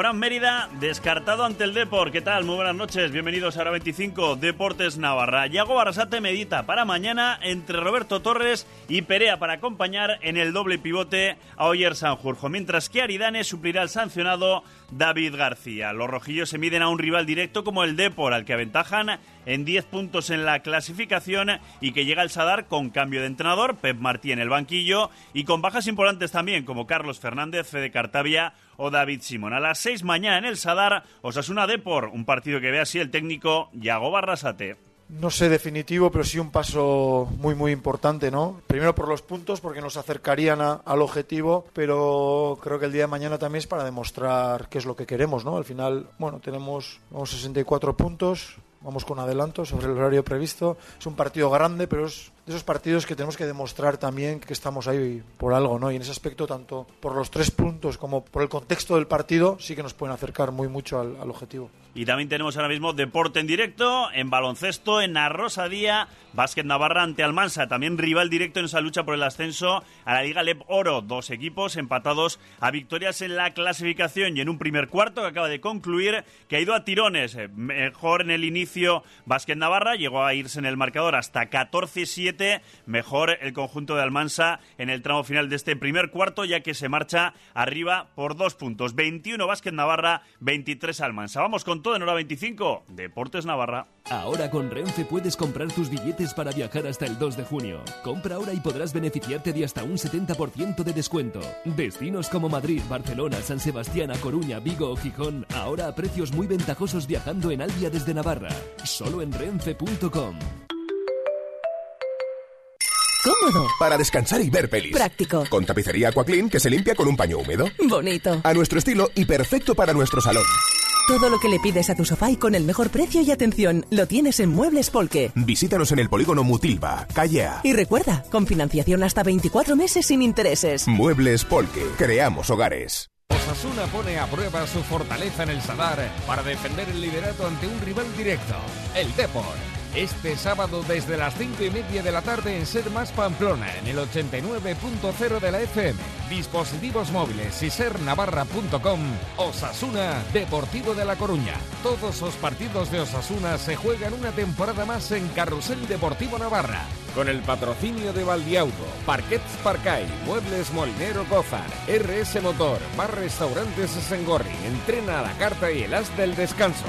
Fran Mérida, descartado ante el Depor. ¿Qué tal? Muy buenas noches. Bienvenidos a Hora 25, Deportes Navarra. Yago Barrasate medita para mañana entre Roberto Torres y Perea para acompañar en el doble pivote a Oyer Sanjurjo, mientras que Aridane suplirá al sancionado David García. Los rojillos se miden a un rival directo como el Depor, al que aventajan en 10 puntos en la clasificación y que llega al Sadar con cambio de entrenador, Pep Martí en el banquillo y con bajas importantes también como Carlos Fernández, Fede Cartavia o David Simón. A las 6 mañana en el Sadar, Osasuna Depor, un partido que ve así el técnico Yago Barrasate. No sé definitivo, pero sí un paso muy muy importante, ¿no? Primero por los puntos, porque nos acercarían al objetivo, pero creo que el día de mañana también es para demostrar qué es lo que queremos, ¿no? Al final, bueno, tenemos 64 puntos, vamos con adelanto sobre el horario previsto. Es un partido grande, pero es de esos partidos que tenemos que demostrar también que estamos ahí por algo, ¿no? Y en ese aspecto, tanto por los tres puntos como por el contexto del partido, sí que nos pueden acercar muy mucho al, objetivo. Y también tenemos ahora mismo deporte en directo, en baloncesto, en Arrosadía, Básquet Navarra ante Almansa, también rival directo en esa lucha por el ascenso a la Liga Lep Oro. Dos equipos empatados a victorias en la clasificación y en un primer cuarto que acaba de concluir, que ha ido a tirones. Mejor en el inicio Básquet Navarra, llegó a irse en el marcador hasta 14-7. Mejor el conjunto de Almansa en el tramo final de este primer cuarto, ya que se marcha arriba por dos puntos. 21 Básquet Navarra, 23 Almansa. Vamos con todo en hora 25, Deportes Navarra. Ahora con Renfe puedes comprar tus billetes para viajar hasta el 2 de junio. Compra ahora y podrás beneficiarte de hasta un 70% de descuento. Destinos como Madrid, Barcelona, San Sebastián, A Coruña, Vigo o Gijón, ahora a precios muy ventajosos viajando en Albia desde Navarra. Solo en renfe.com. Cómodo. Para descansar y ver pelis. Práctico. Con tapicería Aquaclean que se limpia con un paño húmedo. Bonito. A nuestro estilo y perfecto para nuestro salón. Todo lo que le pides a tu sofá y con el mejor precio y atención lo tienes en Muebles Polque. Visítanos en el polígono Mutilva, calle A. Y recuerda, con financiación hasta 24 meses sin intereses. Muebles Polque. Creamos hogares. Osasuna pone a prueba su fortaleza en el Sadar para defender el liderato ante un rival directo, el Depor. Este sábado desde las 5 y media de la tarde en Ser Más Pamplona, en el 89.0 de la FM. Dispositivos móviles y sernavarra.com. Osasuna, Deportivo de La Coruña. Todos los partidos de Osasuna se juegan una temporada más en Carrusel Deportivo Navarra. Con el patrocinio de Valdiauto, Parquets Parcay, Muebles Molinero Gozar, RS Motor, Bar Restaurantes Sengorri, Entrena a la Carta y el As del Descanso.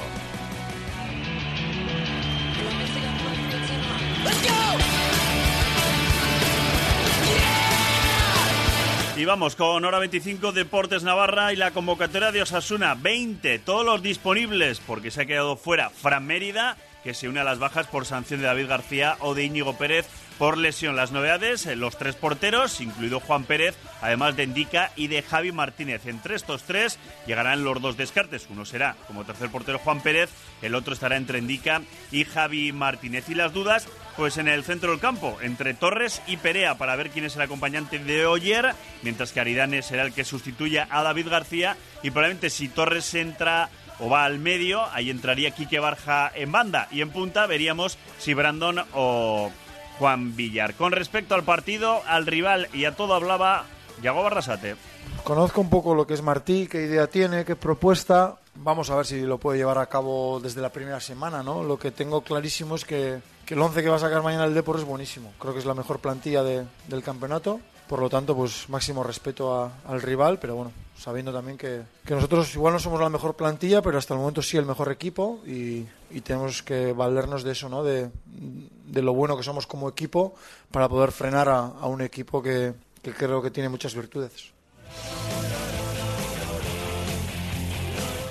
Y vamos con hora 25 Deportes Navarra y la convocatoria de Osasuna 20, todos los disponibles porque se ha quedado fuera Fran Mérida que se une a las bajas por sanción de David García o de Íñigo Pérez por lesión. Las novedades, eh, los tres porteros, incluido Juan Pérez, además de Indica y de Javi Martínez. Entre estos tres llegarán los dos descartes. Uno será como tercer portero Juan Pérez, el otro estará entre Indica y Javi Martínez. Y las dudas, pues en el centro del campo, entre Torres y Perea, para ver quién es el acompañante de Oyer, mientras que Aridane será el que sustituya a David García. Y probablemente si Torres entra o va al medio, ahí entraría Quique Barja en banda y en punta veríamos si Brandon o Juan Villar. Con respecto al partido, al rival y a todo hablaba Yago Barrasate. Conozco un poco lo que es Martí, qué idea tiene, qué propuesta. Vamos a ver si lo puede llevar a cabo desde la primera semana, ¿no? Lo que tengo clarísimo es que, que el 11 que va a sacar mañana el Depor es buenísimo. Creo que es la mejor plantilla de, del campeonato. Por lo tanto, pues máximo respeto a, al rival, pero bueno, sabiendo también que, que, nosotros igual no somos la mejor plantilla, pero hasta el momento sí el mejor equipo y, y tenemos que valernos de eso, ¿no? De, de, lo bueno que somos como equipo para poder frenar a, a un equipo que, que creo que tiene muchas virtudes.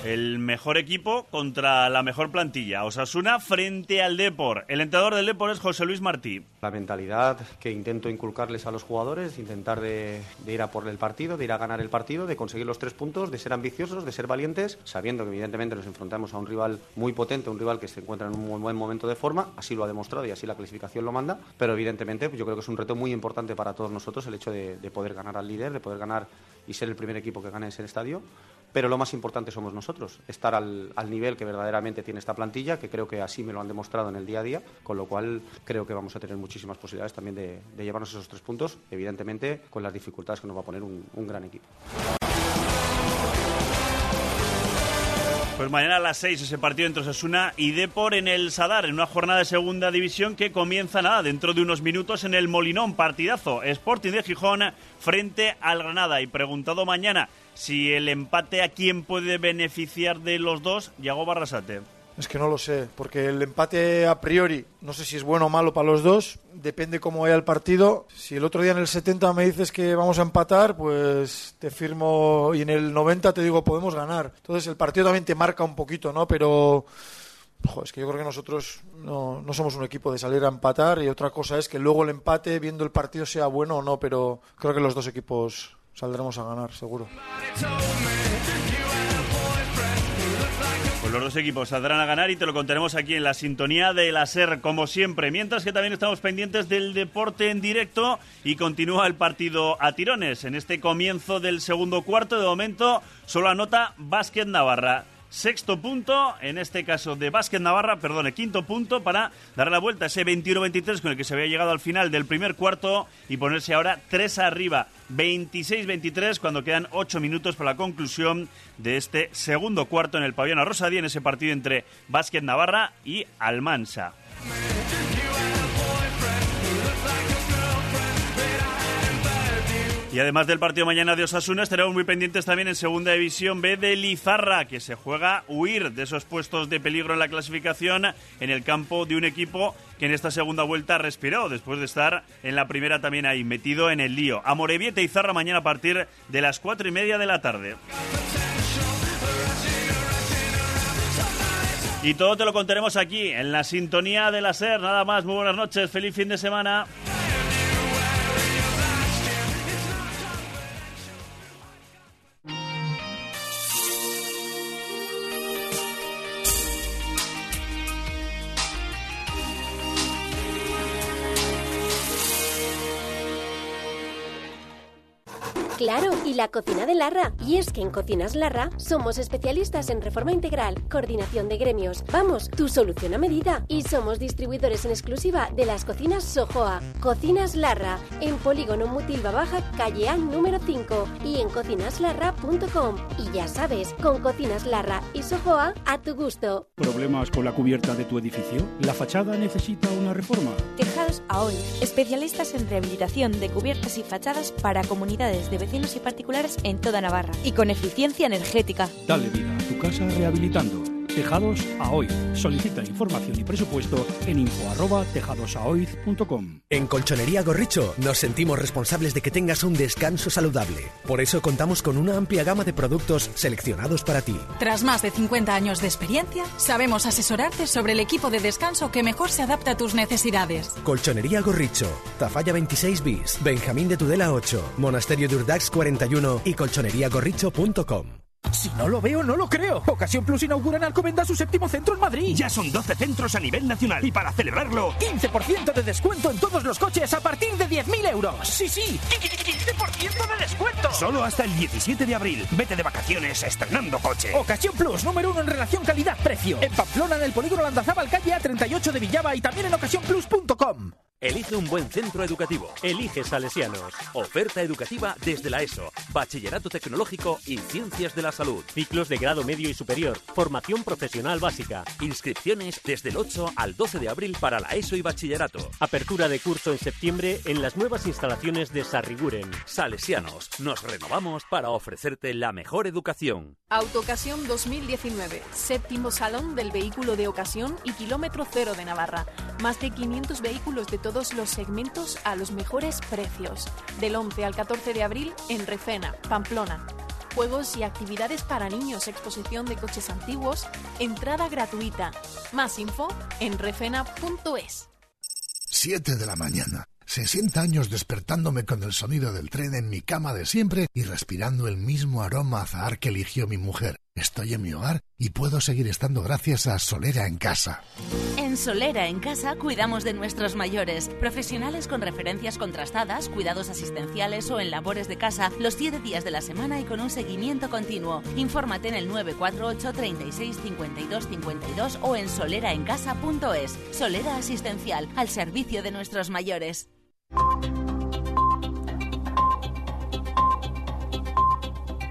El mejor equipo contra la mejor plantilla. Osasuna frente al Depor. El entrenador del Depor es José Luis Martí. La mentalidad que intento inculcarles a los jugadores, intentar de, ir a por el partido, de ir a ganar el partido, de conseguir los tres puntos, de ser ambiciosos, de ser valientes, sabiendo que evidentemente nos enfrentamos a un rival muy potente, un rival que se encuentra en un muy buen momento de forma, así lo ha demostrado y así la clasificación lo manda, pero evidentemente yo creo que es un reto muy importante para todos nosotros el hecho de, de poder ganar al líder, de poder ganar y ser el primer equipo que gane ese estadio pero lo más importante somos nosotros, estar al, nivel que verdaderamente tiene esta plantilla, que creo que así me lo han demostrado en el día a día, con lo cual creo que vamos a tener muchísimas posibilidades también de, llevarnos esos tres puntos, evidentemente con las dificultades que nos va a poner un, gran equipo. Pues mañana a las 6 ese partido entre Osasuna y Depor en el Sadar, en una jornada de segunda división que comienza nada, dentro de unos minutos en el Molinón, partidazo, Sporting de Gijón frente al Granada. Y preguntado mañana si el empate a quién puede beneficiar de los dos, Yago Barrasate. Es que no lo sé, porque el empate a priori, no sé si es bueno o malo para los dos, depende cómo vaya el partido. Si el otro día en el 70 me dices que vamos a empatar, pues te firmo y en el 90 te digo podemos ganar. Entonces el partido también te marca un poquito, ¿no? Pero es que yo creo que nosotros no, no somos un equipo de salir a empatar y otra cosa es que luego el empate, viendo el partido, sea bueno o no, pero creo que los dos equipos saldremos a ganar, seguro. Pues los dos equipos saldrán a ganar y te lo contaremos aquí en la sintonía de la como siempre. Mientras que también estamos pendientes del deporte en directo y continúa el partido a tirones. En este comienzo del segundo cuarto, de momento, solo anota Básquet Navarra sexto punto, en este caso de Básquet Navarra, perdón, quinto punto para dar la vuelta a ese 21-23 con el que se había llegado al final del primer cuarto y ponerse ahora tres arriba, 26-23 cuando quedan ocho minutos para la conclusión de este segundo cuarto en el pabellón Rosadía en ese partido entre Básquet Navarra y Almansa. Y además del partido mañana de Osasuna, estaremos muy pendientes también en Segunda División B de Lizarra, que se juega huir de esos puestos de peligro en la clasificación en el campo de un equipo que en esta segunda vuelta respiró, después de estar en la primera también ahí, metido en el lío. Amorebieta y Zarra mañana a partir de las cuatro y media de la tarde. Y todo te lo contaremos aquí, en la sintonía de la SER. Nada más, muy buenas noches, feliz fin de semana. Claro, y la cocina de Larra. Y es que en Cocinas Larra somos especialistas en reforma integral, coordinación de gremios. Vamos, tu solución a medida. Y somos distribuidores en exclusiva de las cocinas Sojoa. Cocinas Larra, en Polígono Mutilva Baja, calle A número 5 y en cocinaslarra.com. Y ya sabes, con Cocinas Larra y Sojoa a tu gusto. ¿Problemas con la cubierta de tu edificio? ¿La fachada necesita una reforma? Tejados hoy especialistas en rehabilitación de cubiertas y fachadas para comunidades de vecinos y particulares en toda Navarra y con eficiencia energética. Dale vida a tu casa rehabilitando. Tejados Aoiz. Solicita información y presupuesto en info@tejadosaoiz.com. En Colchonería Gorricho nos sentimos responsables de que tengas un descanso saludable. Por eso contamos con una amplia gama de productos seleccionados para ti. Tras más de 50 años de experiencia, sabemos asesorarte sobre el equipo de descanso que mejor se adapta a tus necesidades. Colchonería Gorricho, Tafalla 26 bis, Benjamín de Tudela 8, Monasterio de Urdax 41 y colchoneriagorricho.com. Si no lo veo, no lo creo. Ocasión Plus inaugura en Alcobendas su séptimo centro en Madrid. Ya son 12 centros a nivel nacional. Y para celebrarlo, 15% de descuento en todos los coches a partir de 10.000 euros. Sí, sí, 15% de descuento. Solo hasta el 17 de abril. Vete de vacaciones estrenando coche. Ocasión Plus, número uno en relación calidad-precio. En Pamplona, en el polígono Landazábal, calle A38 de Villaba y también en ocasiónplus.com. Elige un buen centro educativo. Elige Salesianos. Oferta educativa desde la ESO, Bachillerato Tecnológico y Ciencias de la Salud. Ciclos de grado medio y superior. Formación profesional básica. Inscripciones desde el 8 al 12 de abril para la ESO y Bachillerato. Apertura de curso en septiembre en las nuevas instalaciones de Sarriguren. Salesianos. Nos renovamos para ofrecerte la mejor educación. Autocasión 2019. Séptimo Salón del Vehículo de Ocasión y Kilómetro Cero de Navarra. Más de 500 vehículos de todo todos los segmentos a los mejores precios. Del 11 al 14 de abril en Refena, Pamplona. Juegos y actividades para niños, exposición de coches antiguos, entrada gratuita. Más info en refena.es. 7 de la mañana. 60 años despertándome con el sonido del tren en mi cama de siempre y respirando el mismo aroma azahar que eligió mi mujer. Estoy en mi hogar y puedo seguir estando gracias a Solera en Casa. En Solera en Casa cuidamos de nuestros mayores, profesionales con referencias contrastadas, cuidados asistenciales o en labores de casa los 7 días de la semana y con un seguimiento continuo. Infórmate en el 948 36 52 52 o en soleraencasa.es. Solera Asistencial, al servicio de nuestros mayores.